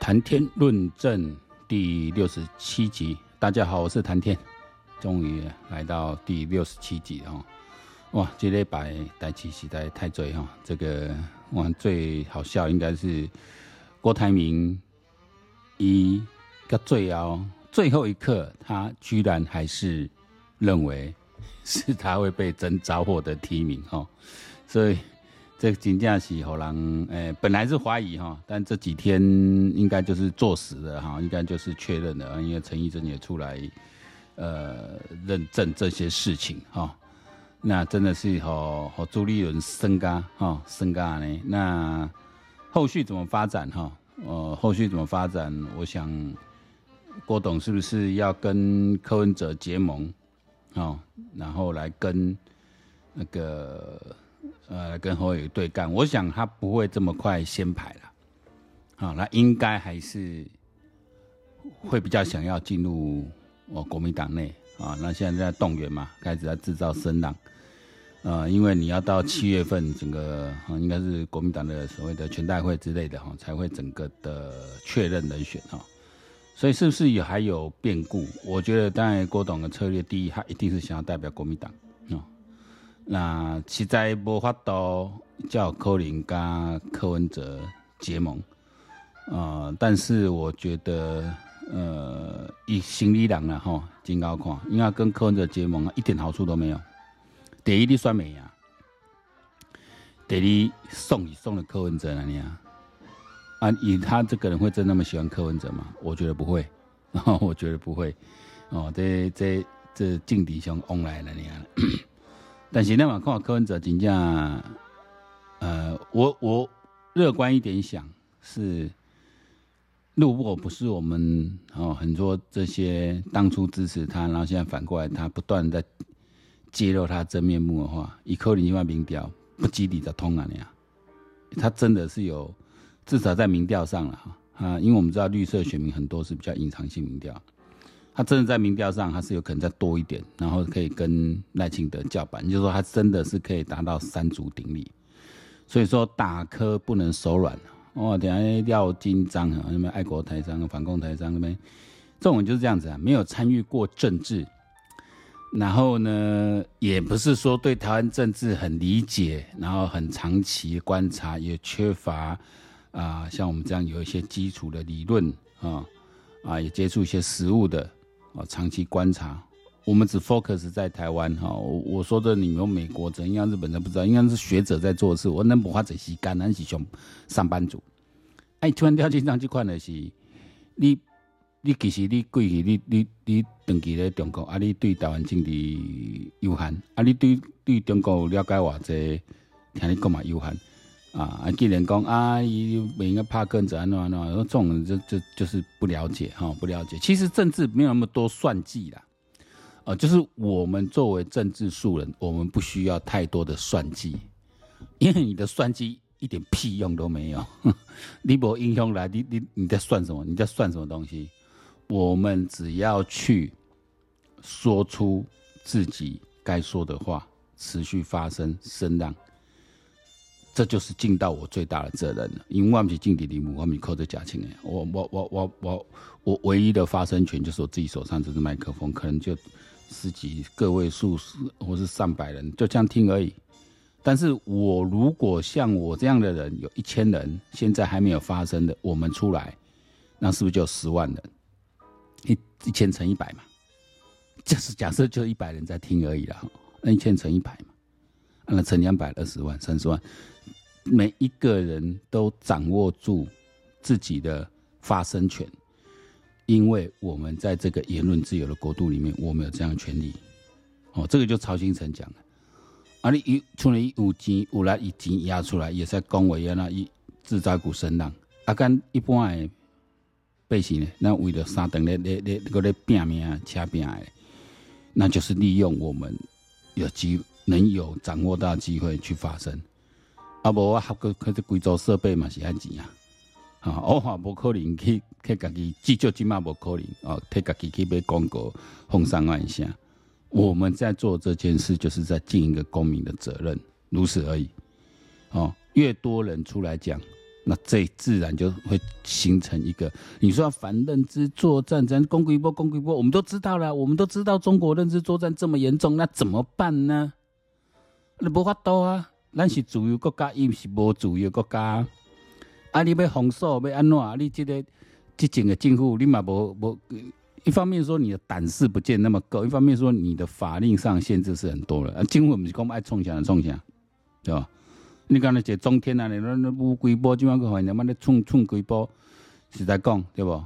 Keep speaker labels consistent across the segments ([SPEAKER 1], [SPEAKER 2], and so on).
[SPEAKER 1] 谈天论政第六十七集，大家好，我是谈天，终于来到第六十七集哦，哇，这礼拜代志实在太多哈，这个哇最好笑应该是郭台铭一个最后最后一刻，他居然还是认为是他会被征召获的提名哈，所以。这个金价是好让诶，本来是怀疑哈，但这几天应该就是坐实了哈，应该就是确认了，因为陈义贞也出来呃认证这些事情哈，那真的是和和朱立伦升嘎哈升嘎呢，那后续怎么发展哈？呃，后续怎么发展？我想郭董是不是要跟柯文哲结盟哦？然后来跟那个。呃，跟侯友对干，我想他不会这么快先排了，好，那应该还是会比较想要进入哦国民党内啊。那现在在动员嘛，开始在制造声浪，呃，因为你要到七月份，整个应该是国民党的所谓的全代会之类的哈，才会整个的确认人选哈。所以是不是也还有变故？我觉得当然郭董的策略，第一，他一定是想要代表国民党。那实在无法度叫柯林跟柯文哲结盟，呃，但是我觉得，呃，以心理人了哈，真高看，因为跟柯文哲结盟啊，一点好处都没有。第一，你算没呀？第二，送你送了柯文哲了你啊？啊，以他这个人会真那么喜欢柯文哲吗？我觉得不会，然 后我觉得不会。哦，这这这劲敌兄翁来了你啊！但是那么看柯文哲真正，呃，我我乐观一点想是，如果不是我们哦很多这些当初支持他，然后现在反过来他不断在揭露他真面目的话，以柯林一万民调不及你的通啊你啊，他真的是有至少在民调上了哈啊，因为我们知道绿色选民很多是比较隐藏性民调。他真的在民调上，他是有可能再多一点，然后可以跟赖清德叫板，就是说他真的是可以达到三足鼎立。所以说打磕不能手软哦，等下要紧张啊，那边爱国台商、反共台商那边，这种人就是这样子啊，没有参与过政治，然后呢，也不是说对台湾政治很理解，然后很长期观察，也缺乏啊、像我们这样有一些基础的理论啊啊，也接触一些实务的。啊，长期观察，我们只 focus 在台湾哈。我我说的，你们美国怎样日本人不知道，应该是学者在做事。我能不花这些干，那是上上班族。哎，突然掉进上这块的是，你你其实你过去你你你长期在中国，啊，你对台湾政治有限，啊，你对对中国了解偌济，听你讲嘛有限。啊，既然讲啊，伊不应该怕跟子安怎安怎，这种人就就就是不了解哈，不了解。其实政治没有那么多算计啦，啊，就是我们作为政治素人，我们不需要太多的算计，因为你的算计一点屁用都没有。你不英雄来，你你你在算什么？你在算什么东西？我们只要去说出自己该说的话，持续发声声浪。这就是尽到我最大的责任了，因为我们是政治人物，我们扣着假情哎，我我我我我我唯一的发声权就是我自己手上这支麦克风，可能就十几个位数，或是上百人就这样听而已。但是我如果像我这样的人有一千人，现在还没有发声的，我们出来，那是不是就十万人？一一千乘一百嘛，就是假设就一百人在听而已了，那一千乘一百嘛。那成两百二十万、三十万，每一个人都掌握住自己的发声权，因为我们在这个言论自由的国度里面，我们有这样的权利。哦，这个就曹兴诚讲的。啊，你一出来一有钱，有来一钱压出来，也是在讲话呀，那一制造股声浪。啊，跟一般的背姓呢，那为了三等咧咧咧嗰咧拼命啊，掐拼的，那就是利用我们有机。能有掌握到机会去发生，啊，无我合个可是贵州设备嘛是安钱啊，啊，我话无可能去去家己，至少起码无可能哦，替家己去买广告，风声万下。我们在做这件事，就是在尽一个公民的责任，如此而已。哦，越多人出来讲，那这自然就会形成一个，你说要反认知作战，咱攻击波攻击波，我们都知道了，我们都知道中国认知作战这么严重，那怎么办呢？你无法度啊，咱是自由国家，伊毋是无自由国家，啊，你要封锁要安怎？你这个执政的政府，你嘛无无，一方面说你的胆识不见那么够，一方面说你的法令上限制是很多了，啊，政府毋是讲爱冲啥就冲啥，对吧？你讲那些中天啊，你那那乌龟波，今晚个反正妈的冲冲龟波，实在讲对不？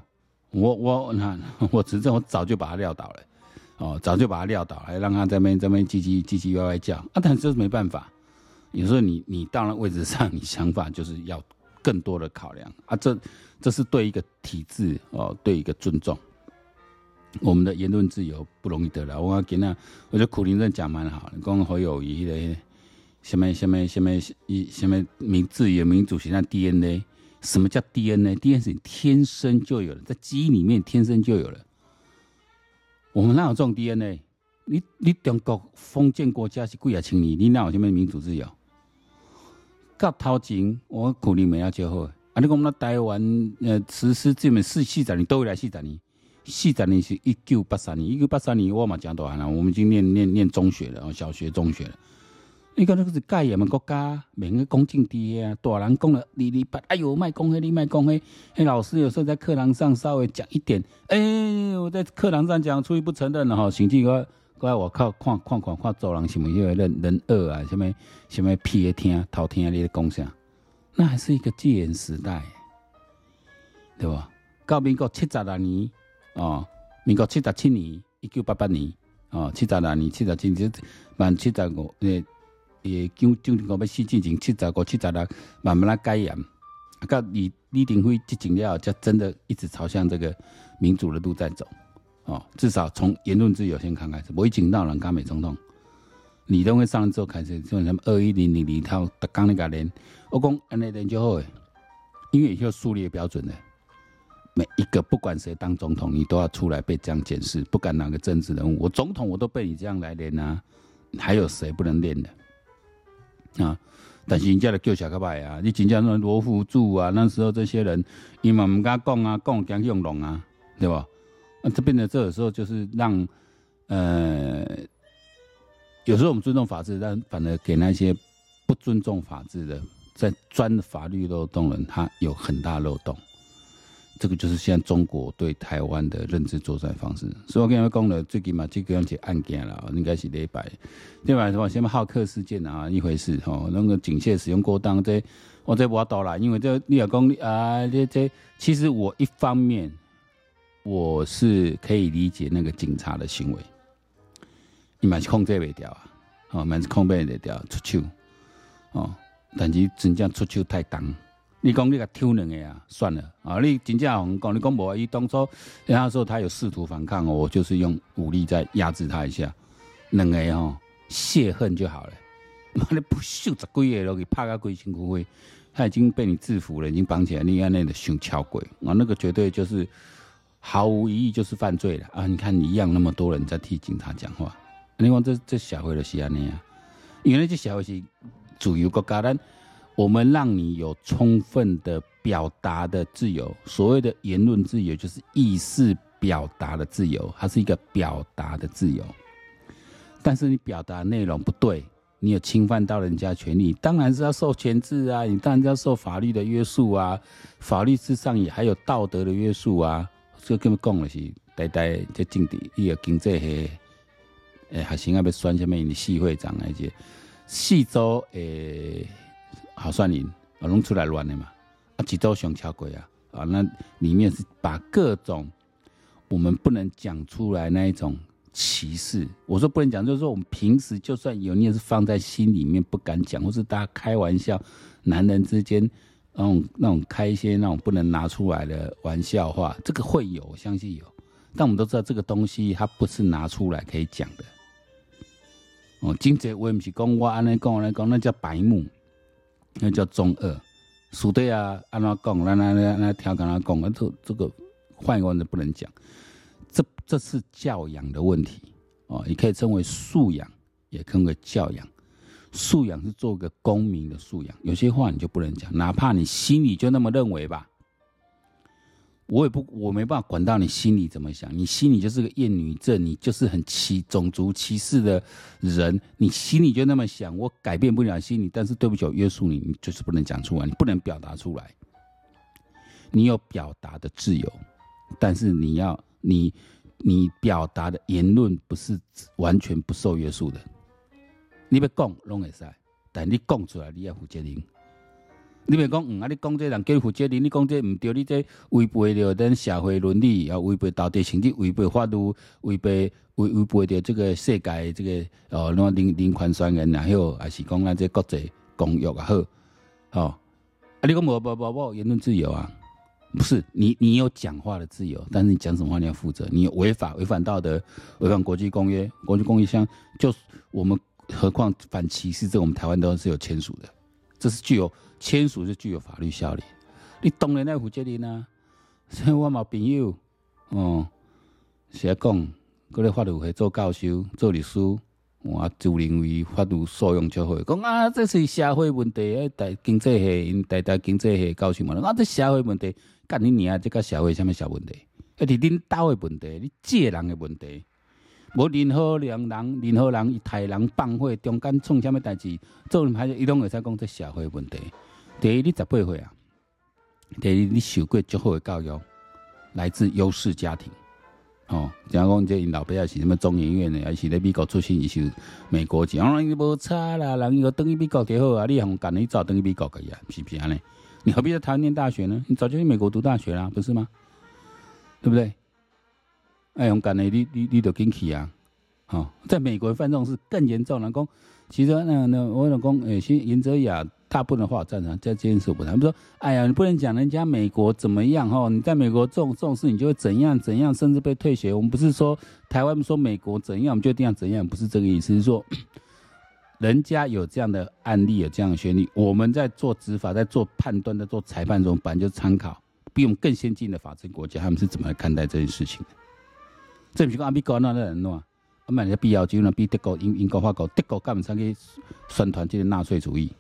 [SPEAKER 1] 我我那 我执政，我早就把他撂倒了，哦，早就把他撂倒了，让他在那边在那边唧唧唧唧歪歪叫啊！但是没办法，有时候你你到了位置上，你想法就是要更多的考量啊！这这是对一个体制哦，对一个尊重，我们的言论自由不容易得了。我给那我觉得苦林正讲蛮好，讲侯友谊的。什么什么什么一什么民自由民主形象 DNA？什么叫 DNA？DNA 是天生就有的，在基因里面天生就有了。我们哪有这种 DNA？你你中国封建国家是几啊千年，你哪有什么民主自由？到头前我可能没要就好。啊，你讲我们台湾呃实施这么四四十年，都会来四十年。四十年是一九八三年，一九八三年我嘛讲大汉了，我们已经念念念中学了，小学中学了。你讲那个是戒严的国家，免个讲政治啊，大人讲了二二八，哎呦，卖讲黑，你卖讲黑。嘿，老师有时候在课堂上稍微讲一点，哎、欸，我在课堂上讲，出于不承认了哈，甚至个个我靠看看看看走廊什么，因为人人恶啊，什么什么屁听偷听你的讲啥，那还是一个戒严时代，对吧？到民国七十六年哦，民国七十七年，一九八八年哦，七十六年七十七年满七十五诶也将将我们四进行七十个七十六慢慢来改严，到李李登辉执政了，就真的一直朝向这个民主的路在走。哦，至少从言论自由先看开始。我已经到了刚美总统，李登辉上任之后开始，就什么二一零零零套的刚那个连，我讲安内连就好诶，因为以后树立标准的，每一个不管谁当总统，你都要出来被这样检视，不管哪个政治人物，我总统我都被你这样来练啊，还有谁不能练的？啊！但是人家的叫小可派啊，你真正那罗福柱啊，那时候这些人，伊嘛唔敢讲啊，讲讲用龙啊，对吧？那这变得这个时候就是让，呃，有时候我们尊重法治，但反而给那些不尊重法治的，在钻法律漏洞的人，他有很大漏洞。这个就是现在中国对台湾的认知作战方式，所以我跟你们讲了，最起码这个案件了，应该是礼拜，对吧？什么？先把浩克事件啊一回事哈，那个警械使用过当，这我这我倒了，因为这你要讲啊，这这其实我一方面我是可以理解那个警察的行为，你蛮是控制不掉啊，哦，蛮是控制不掉出手，哦，但是真正出手太重。你讲你个挑两个啊，算了啊！你真正红讲，你讲无伊当初，然后说他有试图反抗，我就是用武力再压制他一下，两个吼泄恨就好了。妈的不秀十几个都给拍个鬼辛苦灰，他已经被你制服了，已经绑起来，你看那个熊敲鬼啊，那个绝对就是毫无疑义就是犯罪了啊！你看你一样那么多人在替警察讲话，你讲这这社会就是安尼啊，因为这社会是自由国家的。我们让你有充分的表达的自由，所谓的言论自由就是意识表达的自由，它是一个表达的自由。但是你表达内容不对，你有侵犯到人家权利，当然是要受钳制啊，你当然要受法律的约束啊，法律之上也还有道德的约束啊。这根本讲的是呆呆在政治，伊个经济系，诶，还行啊，要选什么你系会长那些系州诶。好算你啊，弄出来乱的嘛，啊，几周熊敲鬼啊，啊，那里面是把各种我们不能讲出来那一种歧视，我说不能讲，就是说我们平时就算有，你也是放在心里面不敢讲，或是大家开玩笑，男人之间那种那种开一些那种不能拿出来的玩笑话，这个会有，我相信有，但我们都知道这个东西它不是拿出来可以讲的。哦，今节我也不是讲我安尼讲来讲，那叫白目。那叫中二，属对啊，按他讲，那那那那调侃他讲，这这个换一个人不能讲，这这是教养的问题哦，也可以称为素养，也称为教养。素养是做个公民的素养，有些话你就不能讲，哪怕你心里就那么认为吧。我也不，我没办法管到你心里怎么想。你心里就是个厌女症，你就是很歧种族歧视的人，你心里就那么想，我改变不了心里。但是对不起，我约束你，你就是不能讲出来，你不能表达出来。你有表达的自由，但是你要你你表达的言论不是完全不受约束的。你要讲拢会使，但你讲出来你要负责任。你别讲，嗯啊！你讲这人叫负责任，你讲这唔对，你这违背了咱社会伦理，要违背道德，甚至违背法律，违背违违背掉这个世界这个哦，那人人权宣言也好，还是讲咱这国际公约也好，哦，啊！你讲无无无无言论自由啊？不是，你你有讲话的自由，但是你讲什么话你要负责，你有违法违反道德，违反国际公约，国际公约像就我们何况反歧视，这我们台湾都是有签署的，这是具有。签署是具有法律效力，你当然要负责任啊！所以我嘛朋友，哦，是来讲，嗰个法律系做教授、做律师，我就认为法律素养较好。讲啊，这是社会问题，诶，大经济系，因大大经济系教授嘛，啊，这社会问题，干你娘，这个社会什么小问题？一是恁兜的问题，你借人的问题。无任何两人，任何人，伊杀人放火，中间创啥物代志，做歹事，伊拢会使讲这社会问题。第一，你十八岁啊；第二，你受过足好的教育，来自优势家庭。哦，像讲这因老爸也是什么中研院的，还是咧美国出身，伊是美国籍。哦，伊无差啦，人伊个等于美国就好啊。你还干你早等于美国个呀？是不是安尼？你何必在台湾念大学呢？你早就去美国读大学啦，不是吗？对不对？哎，勇敢的，你你你都进去啊！好、在美国犯这种事更严重。老公，其实那那我老公，哎，其实严哲雅大部分的话站在这件事不谈。他们说，哎呀，你不能讲人家美国怎么样哈？你在美国这种这种事，你就会怎样怎样，甚至被退学。我们不是说台湾说美国怎样，我们就一定要怎样，不是这个意思。是说，人家有这样的案例，有这样的权利，我们在做执法，在做判断，在做裁判中，本来就参考比我们更先进的法治国家，他们是怎么来看待这件事情的。这不是讲阿美国那的人喏，阿们人家必要就呢比德国、英英国、法国，德国干不上去宣传这个纳粹主义，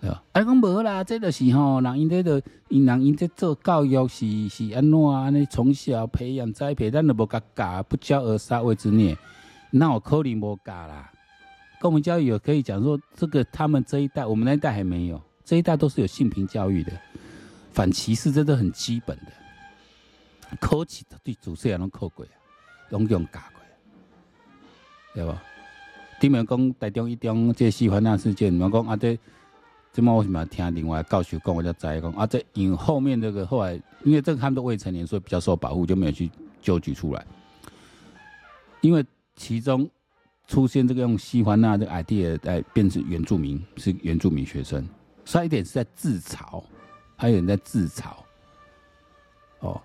[SPEAKER 1] 对吧？哎，讲无啦，这个是吼，人因这个因人因这做教育是是安怎安尼从小培养栽培，咱都无甲教，不教而杀谓之孽，那我可能无教啦。公民教育有可以讲说，这个他们这一代，我们那一代还没有，这一代都是有性平教育的，反歧视这都很基本的。考试对主持人拢考过啊，拢用教过，对吧？顶面讲台中一中这西环那事件，我讲啊这，这么为什么听另外教授讲，我才知讲啊这因后面这个后来，因为这个他们都未成年，所以比较受保护，就没有去揪举出来。因为其中出现这个用西环那这个 idea 来变成原住民，是原住民学生，所以一点是在自嘲，还有人在自嘲，哦。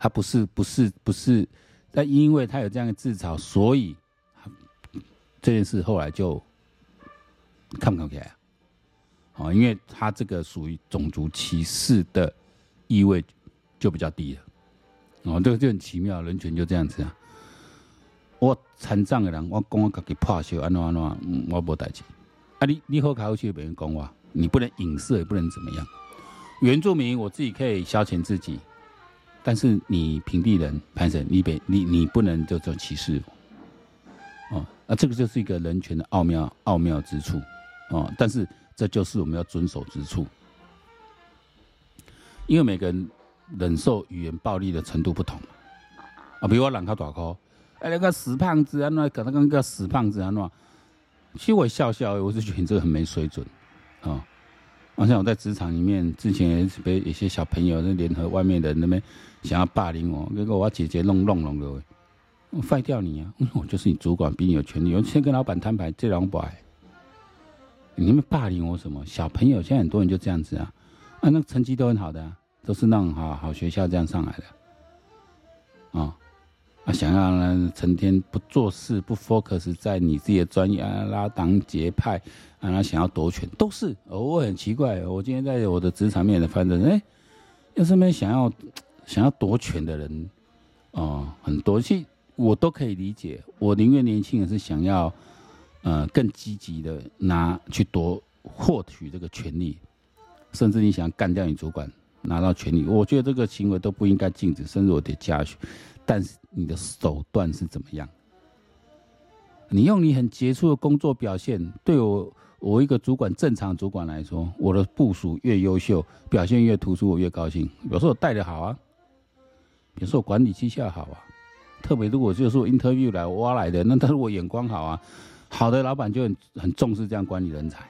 [SPEAKER 1] 他不是不是不是，但因为他有这样的自嘲，所以这件事后来就看不看起来啊？因为他这个属于种族歧视的意味就比较低了。哦，这个就很奇妙，人权就这样子啊。我残障的人，我讲我自己破袖，安怎安怎，我无代志。啊，你你好考去别人讲话，你不能影射，也不能怎么样。原住民，我自己可以消遣自己。但是你平地人，潘神，你别你你不能就做歧视，哦，那这个就是一个人权的奥妙奥妙之处，哦，但是这就是我们要遵守之处，因为每个人忍受语言暴力的程度不同，啊，比如我人较大颗，哎，那个死胖子啊，那搞那个个死胖子啊，那，其实我笑笑，我是觉得你这个很没水准，啊、好像我在职场里面，之前也是被一些小朋友在联合外面的那边想要霸凌我，结果我姐姐弄弄弄的，我废掉你啊！我就是你主管，比你有权利。我先跟老板摊牌，这两百。你们霸凌我什么？小朋友现在很多人就这样子啊，啊，那成绩都很好的，都是那种好好学校这样上来的，啊、啊，想要呢，成天不做事，不 focus 在你自己的专业啊，拉党结派，啊，他想要夺权，都是。我很奇怪，我今天在我的职场面的反正，哎，要是没想要想要夺权的人，哦，很多，其实我都可以理解。我宁愿年轻人是想要呃更积极的拿去夺获取这个权利，甚至你想干掉你主管拿到权利，我觉得这个行为都不应该禁止，甚至我得嘉许。但是你的手段是怎么样？你用你很杰出的工作表现，对我我一个主管正常主管来说，我的部署越优秀，表现越突出，我越高兴。有时候我带的好啊，有时候管理绩效好啊。特别如果就是我 interview 来挖来的，那他是我眼光好啊。好的老板就很很重视这样管理人才。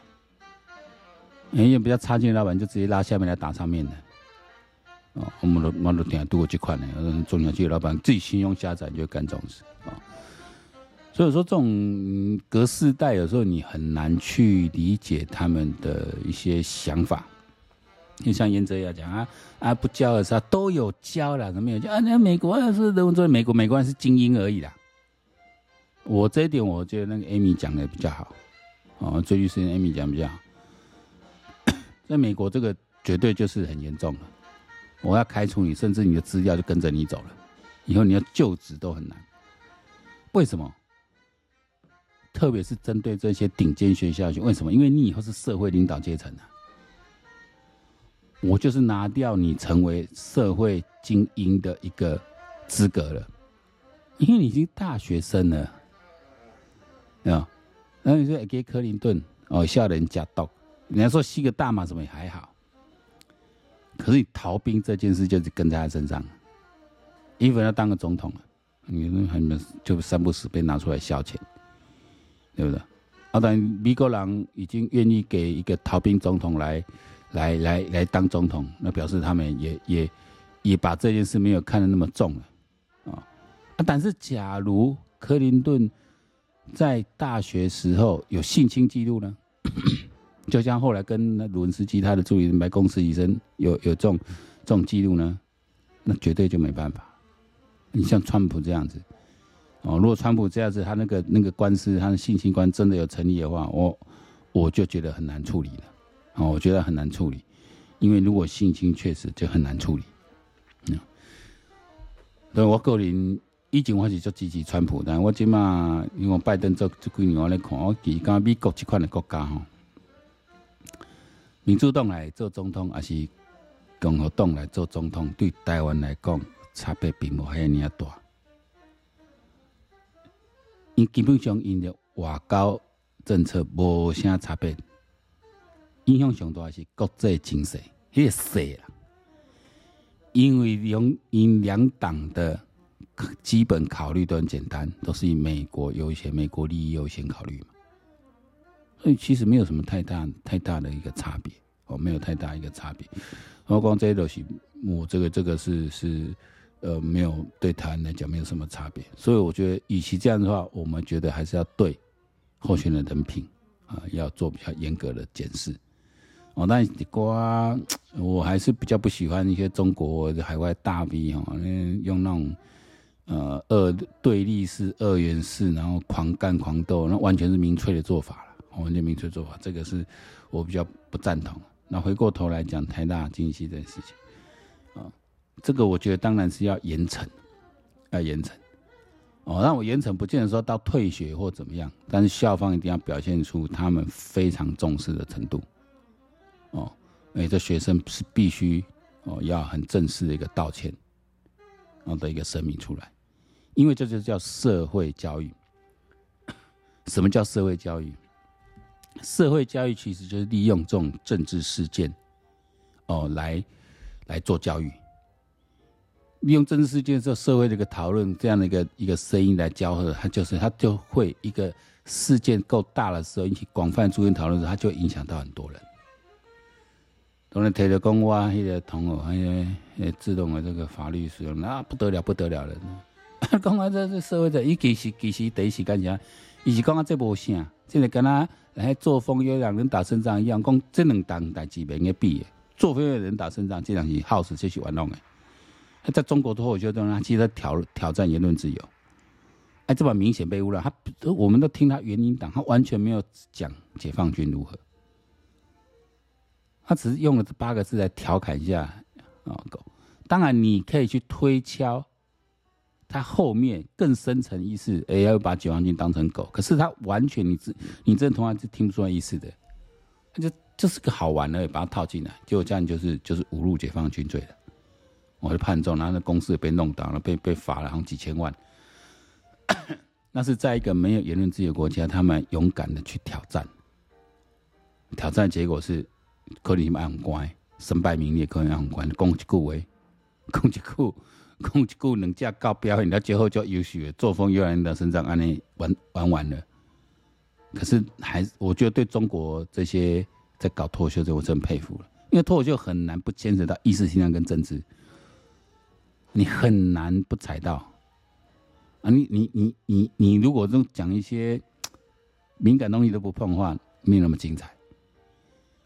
[SPEAKER 1] 人家比较差劲的老板就直接拉下面来打上面的。哦，我们都我们都听度过这块呢，中小企业老板自己心胸狭窄就干这种事啊。所以说，这种隔世代有时候你很难去理解他们的一些想法。就像颜哲要讲啊啊，不教的时候都有教了，没有教啊？那美国是都说美国美国人是精英而已啦。我这一点我觉得那个 Amy 讲的比较好，哦，最近时间 Amy 讲比较好。在美国这个绝对就是很严重了，我要开除你，甚至你的资料就跟着你走了，以后你要就职都很难。为什么？特别是针对这些顶尖学校去，为什么？因为你以后是社会领导阶层啊。我就是拿掉你成为社会精英的一个资格了，因为你已经大学生了，啊，然后你说给克林顿哦，笑人家刀，人家说吸个大麻什么也还好，可是你逃兵这件事就是跟在他身上，因为要当个总统了，你们很就三不死被拿出来消遣。对不对？啊，但美国人已经愿意给一个逃兵总统来，来，来，来当总统，那表示他们也也也把这件事没有看得那么重了，啊。但是假如克林顿在大学时候有性侵记录呢？就像后来跟那鲁文斯基他的助理白公司医生有有这种这种记录呢？那绝对就没办法。你像川普这样子。哦，如果川普这样子，他那个那个官司，他的性侵官真的有成立的话，我我就觉得很难处理了。哦，我觉得很难处理，因为如果性侵确实就很难处理。嗯，对我个人以前我是做支持川普，但我今嘛因为拜登做这几年我来看，我其实讲美国这款的国家吼，民主党来做总统，还是共和党来做总统，对台湾来讲差别并无遐尔大。基本上因的外交政策无啥差别，影响上大是国际情势，迄个势啦。因为两因两党的基本考虑都很简单，都是以美国优先，美国利益优先考虑嘛。所以其实没有什么太大太大的一个差别，哦，没有太大一个差别。我讲这些东西，我这个这个是是。呃，没有对台湾来讲没有什么差别，所以我觉得，与其这样的话，我们觉得还是要对候选人人品啊，要做比较严格的检视。哦，但是瓜，我还是比较不喜欢一些中国海外大 V 哈，用那种呃二对立式、二元式，然后狂干狂斗，那完全是民粹的做法了，完全民粹做法，这个是我比较不赞同。那回过头来讲台大经济这件事情。这个我觉得当然是要严惩，要严惩，哦，那我严惩不见得说到退学或怎么样，但是校方一定要表现出他们非常重视的程度，哦，哎，这学生是必须哦要很正式的一个道歉，然后的一个声明出来，因为这就叫社会教育。什么叫社会教育？社会教育其实就是利用这种政治事件，哦，来来做教育。利用政治事件的时候，社会的一个讨论，这样的一个一个声音来交合，它就是它就会一个事件够大的时候，引起广泛注意讨论时候，它就影响到很多人。当然，提着公哇，那个同学，还有自动的这个法律使用，那不得了，不得了了。讲啊，这这社会的，伊其实其实第一时间讲，伊是讲啊，这无啥，这个跟他来作风有两人打胜仗一样，讲这两档代志袂用比的，作风有人打胜仗，这两是耗时继续玩弄的。在中国之后，我觉得他其实挑挑战言论自由，哎，这把明显被污染。他，我们都听他原因党，他完全没有讲解放军如何，他只是用了这八个字来调侃一下啊。狗，当然你可以去推敲他后面更深层意思，哎，要把解放军当成狗。可是他完全你这你这同样是听不出来意思的，他就就是个好玩而已，把它套进来，结果这样就是就是侮辱解放军罪了。我就判重，然后那公司也被弄倒了，被被罚了好像几千万。那是在一个没有言论自由的国家，他们勇敢的去挑战，挑战结果是可能蛮乖，身败名裂，可能蛮乖，攻击顾威，攻击顾。空气够能架高表演，到最后就优秀，作风越来越身上，安尼玩玩完了。可是还我觉得对中国这些在搞脱口秀这，我真佩服了，因为脱口秀很难不牵扯到意识形态跟政治，你很难不踩到啊！你你你你你如果都讲一些敏感东西都不碰的话，没有那么精彩。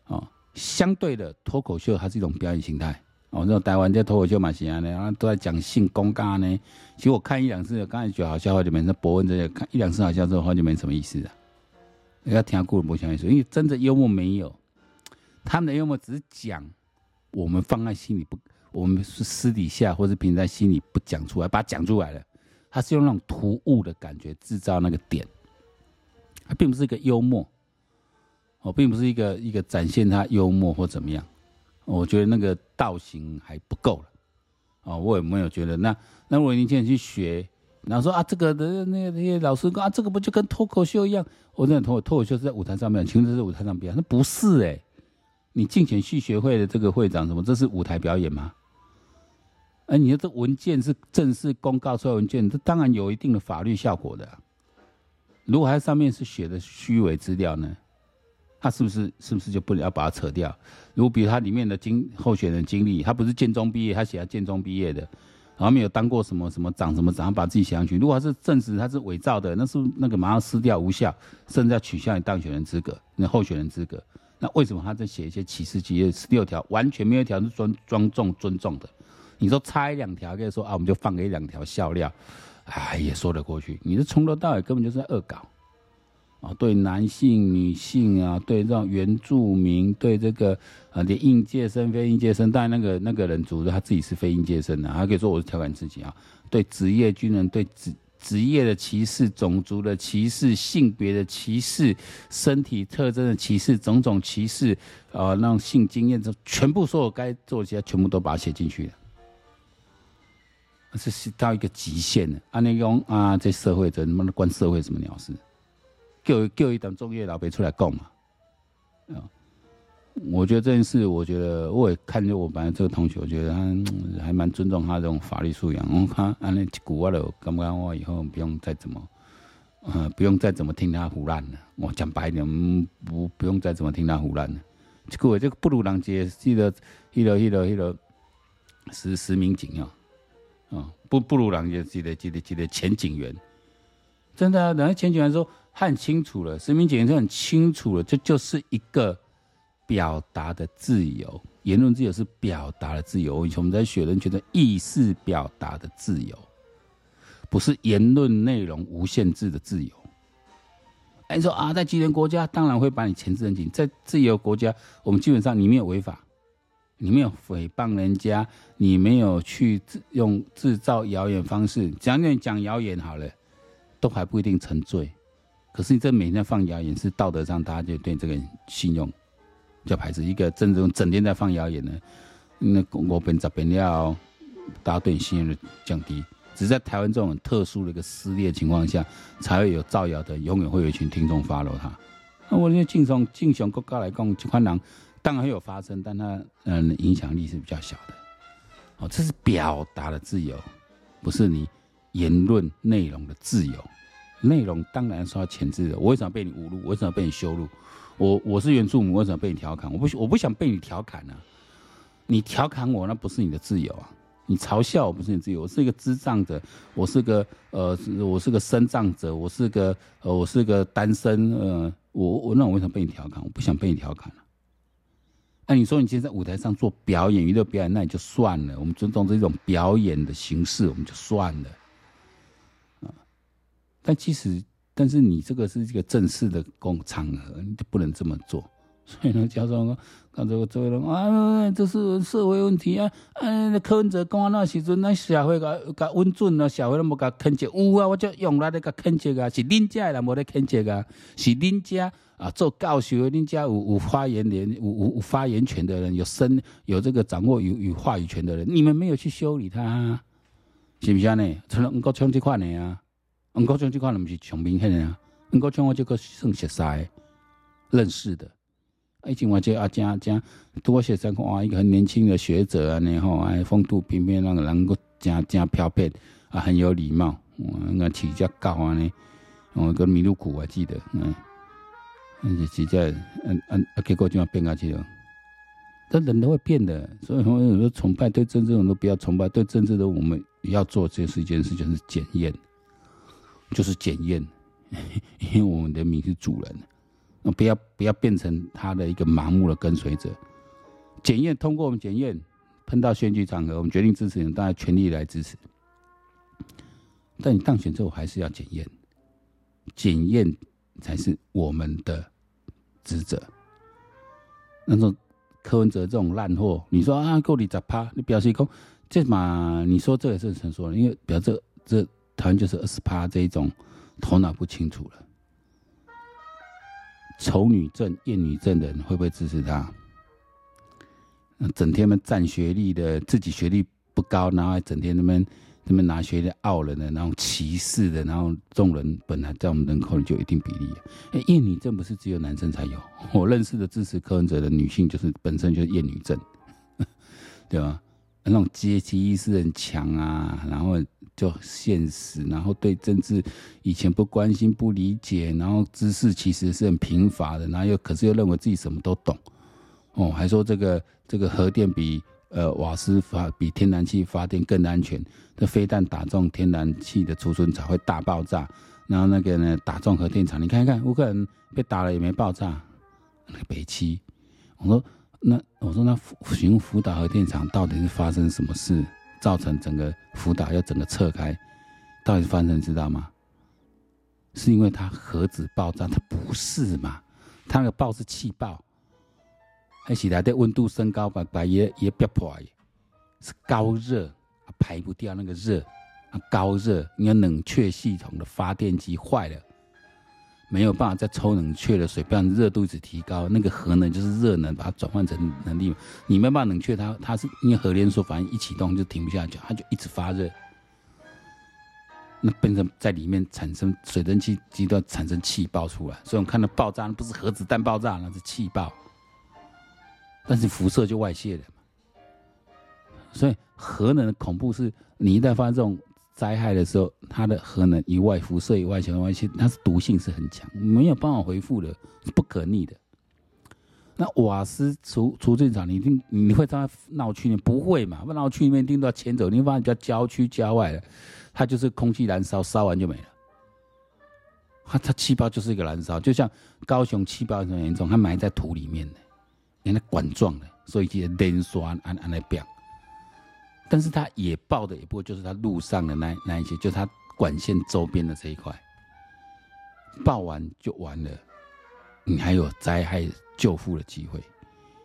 [SPEAKER 1] 哦，相对的脱口秀还是一种表演形态。我说台湾这脱口秀嘛是安尼，然后都在讲性公干呢。其实我看一两次，刚才觉得好笑话就没。那博文这些看一两次好笑之后，就没什么意思了。要听故事不讲意思，因为真的幽默没有，他们的幽默只是讲我们放在心里不，我们是私底下或者平常心里不讲出来，把它讲出来了。他是用那种突兀的感觉制造那个点，他并不是一个幽默，哦，并不是一个一个展现他幽默或怎么样。我觉得那个道行还不够了，哦，我也没有觉得。那那如果你现在去学，然后说啊，这个的那那些老师说啊，这个不就跟脱口秀一样？我认为脱脱口秀是在舞台上面，请问这是舞台上表演？那不是哎、你竞选戏学会的这个会长什么？这是舞台表演吗？哎，你的这文件是正式公告出来文件，这当然有一定的法律效果的。如果它上面是写的虚伪资料呢？他是不是是不是就不能要把它扯掉？如果比如他里面的经候选人经历，他不是建中毕业，他写他建中毕业的，然后没有当过什么什么长什么长，把自己写上去。如果他是证实他是伪造的，那是那个马上撕掉无效，甚至要取消你当选人资格、你候选人资格。那为什么他在写一些歧视企业十六条，完全没有一条是尊庄重尊重的？你说差一两条，可以说啊，我们就放给两条笑料，哎，也说得过去。你这从头到尾根本就是在恶搞。啊，对男性、女性啊，对这种原住民，对这个啊，连应届生、非应届生，当然那个那个人主他自己是非应届生的，他可以说我是调侃自己啊。对职业军人，对职职业的歧视、种族的歧视、性别的歧视、身体特征的歧视、种种歧视啊，那种性经验，这全部所有该做的，全部都把它写进去了。这是到一个极限了。按那种啊，这社会这他妈的关社会什么鸟事？叫叫一等中业老辈出来讲嘛，啊，我觉得这件事，我觉得我也看着我班这个同学，我觉得他还蛮尊重他这种法律素养。我看安尼古话了，刚刚我以后不用再怎么，呃，不用再怎么听他胡乱了。我讲白一点，不不用再怎么听他胡乱了。这个这个不如人杰，记得记得记得记得实实名警啊，不不如人杰，记得记得记得前警员，真的啊，人家前警员说。他很清楚了，实名检验是很清楚了，这就是一个表达的自由，言论自由是表达的自由。以前我们在学人觉得意识表达的自由，不是言论内容无限制的自由。哎，你说啊，在极权国家当然会把你钳制很紧，在自由国家，我们基本上你没有违法，你没有诽谤人家，你没有去用制造谣言方式讲讲讲谣言好了，都还不一定成罪。可是你这每天放谣言，是道德上大家就对这个信用叫排斥。一个真正整天在放谣言的，那我本这边要大家对你信任的降低。只是在台湾这种特殊的一个撕裂情况下，才会有造谣的，永远会有一群听众 follow 他。那我觉得敬从敬雄国家来讲，这款人当然会有发生，但它嗯影响力是比较小的。哦，这是表达的自由，不是你言论内容的自由。内容当然是要钳制的。我为什么被你侮辱？我为什么被你羞辱？我我是原住民，为什么被你调侃？我不我不想被你调侃啊！你调侃我，那不是你的自由啊！你嘲笑我，不是你自由。我是一个智障者，我是个呃，我是个身障者，我是个呃，我是个单身呃，我我那我为什么被你调侃？我不想被你调侃了。那你说你今天在舞台上做表演娱乐表演，那也就算了。我们尊重这种表演的形式，我们就算了。但其实，但是你这个是一个正式的公场合，你就不能这么做。所以呢，教授讲，刚才我作为人啊，这是社会问题啊！哎，柯文哲讲那时阵，那社会甲甲稳准啊，社会都无甲谴责。有啊，我就用来咧甲谴责啊，是恁家人无咧谴责啊，是恁家啊做教授的，恁家有有发言权、有有有发言权的人，有声有这个掌握有有话语权的人，你们没有去修理他，啊，是不是啊？呢，除了吴国昌这块呢啊，吴国昌这块呢不是上明显的啊，吴国昌我这个算熟识认识的。以前我就啊，讲讲多学生哇，一个很年轻的学者啊，然后哎，风度翩翩，那个人够讲讲飘撇啊，很有礼貌，嗯，那起价高啊呢，我跟米露苦我记得，嗯，而且起价，嗯嗯，结果就要变下去了。但人都会变的，所以说有时候崇拜对政治人都不要崇拜，对政治的我们要做这是一件事，就是检验，就是检验，因为我们人民是主人。那不要不要变成他的一个盲目的跟随者。检验通过我们检验，碰到选举场合，我们决定支持你，大家全力来支持。但你当选之后还是要检验，检验才是我们的职责。那种柯文哲这种烂货，你说啊够你咋趴？你表示说这嘛？你说这也是成熟了？因为表示这这台湾就是二十趴这一种头脑不清楚了。丑女症、厌女症的人会不会支持他？整天们占学历的，自己学历不高，然后还整天他们他们拿学历傲人的，然后歧视的，然后众人本来在我们人口里就一定比例。哎，厌女症不是只有男生才有，我认识的支持柯文哲的女性就是本身就是厌女症，对吧？那种阶级意识很强啊，然后。就现实，然后对政治以前不关心、不理解，然后知识其实是很贫乏的，然后又可是又认为自己什么都懂，哦，还说这个这个核电比呃瓦斯发比天然气发电更安全，这飞弹打中天然气的储存槽会大爆炸，然后那个呢打中核电厂，你看一看乌克兰被打了也没爆炸，那个北七，我说那我说那寻福岛核电厂到底是发生什么事？造成整个福岛要整个撤开，到底是发生知道吗？是因为它核子爆炸？它不是嘛？它那个爆是气爆，还是来的温度升高把把也也憋破，是高热排不掉那个热啊，高热你看冷却系统的发电机坏了。没有办法再抽冷却的水，不然热度一直提高，那个核能就是热能，把它转换成能力。你没办法冷却它，它是因为核连锁反应一启动就停不下去，它就一直发热。那变成在里面产生水蒸气，极端产生气爆出来。所以我们看到爆炸那，不是核子弹爆炸，那是气爆。但是辐射就外泄了嘛。所以核能的恐怖是，你一旦发生这种。灾害的时候，它的核能以外辐射以外，全外泄，它是毒性是很强，没有办法恢复的，是不可逆的。那瓦斯储储存厂，你一定你会在闹区里面不会嘛？闹区里面一定都要迁走，你会发现比较郊区郊外的，它就是空气燃烧，烧完就没了。它它气泡就是一个燃烧，就像高雄气泡很严重，它埋在土里面的，连那管状的，所以叫连刷按按来表。但是它也爆的也不过，就是它路上的那那一些，就是它管线周边的这一块，爆完就完了，你还有灾害救复的机会。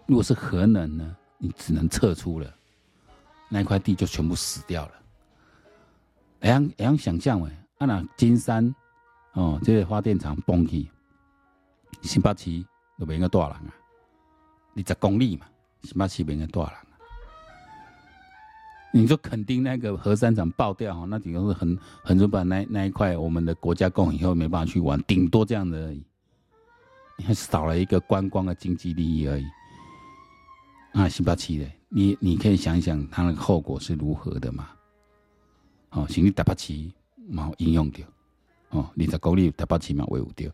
[SPEAKER 1] 如果是核能呢，你只能撤出了，那一块地就全部死掉了。哎呀哎呀，想象哎，啊那金山哦，这个发电厂崩起，新北市就变个大人啊，二十公里嘛，新北市变个大人。你说肯定那个核三厂爆掉哈，那顶多是很很多把那那一块我们的国家供以后没办法去玩，顶多这样的而已，你还少了一个观光的经济利益而已。啊，十八七的，你你可以想一想，它那个后果是如何的嘛？哦，行李打八七冇应用掉，哦，你在公里打八七嘛维护掉，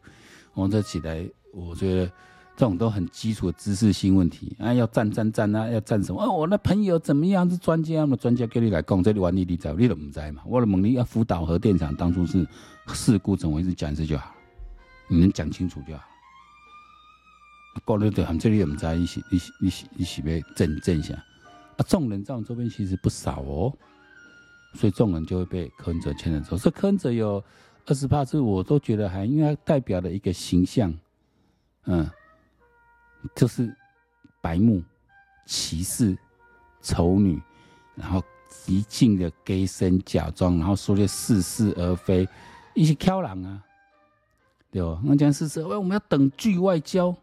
[SPEAKER 1] 我这起来，我觉得。这种都很基础的知识性问题啊，要战战战啊，要战什么？哦，我那朋友怎么样？是专家嘛？专家叫你来讲，这里玩你你知你都不知嘛？我的问你，要福岛核电厂当初是事故怎么回事？讲一次就好，你能讲清楚就好。过了对，很这里也不知，一起一起一起一起被震震一下啊！众人在我们周边其实不少哦，所以众人就会被柯文哲牵着走。这柯文哲有二十八次，我都觉得还因为他代表了一个形象，嗯。就是白目、歧视、丑女，然后极尽的假神假装，然后说些似是而非，一些挑人啊，对吧？那讲似是而非，我们要等距外交。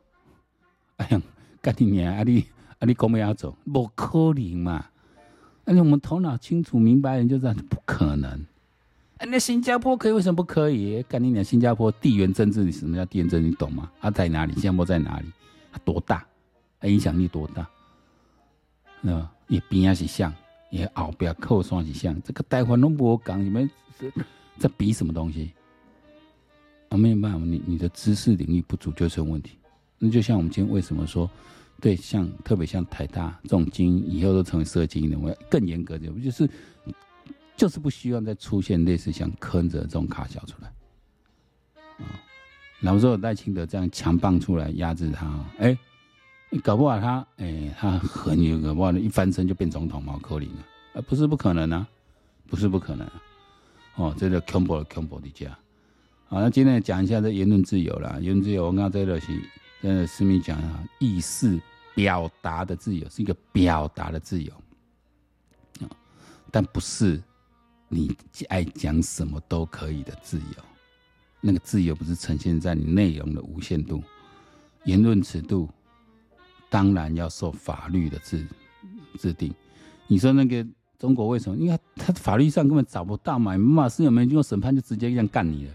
[SPEAKER 1] 哎呀，干你娘！啊你啊你讲没要走，不可能嘛！而且我们头脑清楚明白人就知道不可能。那新加坡可以，为什么不可以？干你娘！新加坡地缘政治，你什么叫地缘政治？你懂吗？它在哪里？新加坡在哪里？多大？它影响力多大？那也边也是像，也后边靠山是像。这个台湾都不讲，你们这在比什么东西？啊，没有办法，你你的知识领域不足就成问题。那就像我们今天为什么说，对，像特别像台大这种精英，以后都成为社精英的，我更严格点，就是。就是不希望再出现类似像柯文哲这种卡小出来，啊，然后说赖清德这样强棒出来压制他，哎、你搞不好他，哎、他很有搞不好一翻身就变总统嘛，克林啊，啊，不是不可能啊，不是不可能，哦，这个 combo combo 的家，好，那今天讲一下这言论自由啦，言论自由，我刚才这个是真的私密讲啊，意识表达的自由是一个表达的自由，啊，但不是。你爱讲什么都可以的自由，那个自由不是呈现在你内容的无限度，言论尺度当然要受法律的制制定。你说那个中国为什么？因为他法律上根本找不到嘛，马斯有没有经过审判就直接这样干你了。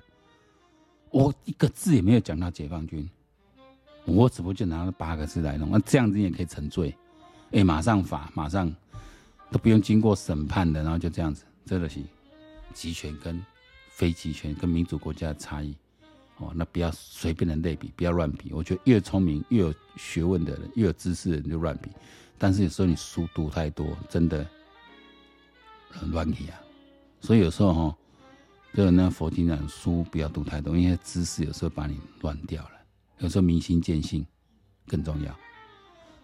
[SPEAKER 1] 我一个字也没有讲到解放军，我只不过就拿了八个字来弄，那这样子也可以成罪？哎，马上罚，马上都不用经过审判的，然后就这样子。这个是集权跟非集权跟民主国家的差异哦，那不要随便的类比，不要乱比。我觉得越聪明、越有学问的人、越有知识的人就乱比。但是有时候你书读太多，真的很乱比啊。所以有时候哈、哦，就那佛经讲书不要读太多，因为知识有时候把你乱掉了。有时候明心见性更重要。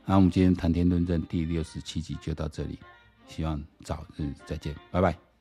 [SPEAKER 1] 那我们今天谈天论政第六十七集就到这里，希望早日再见，拜拜。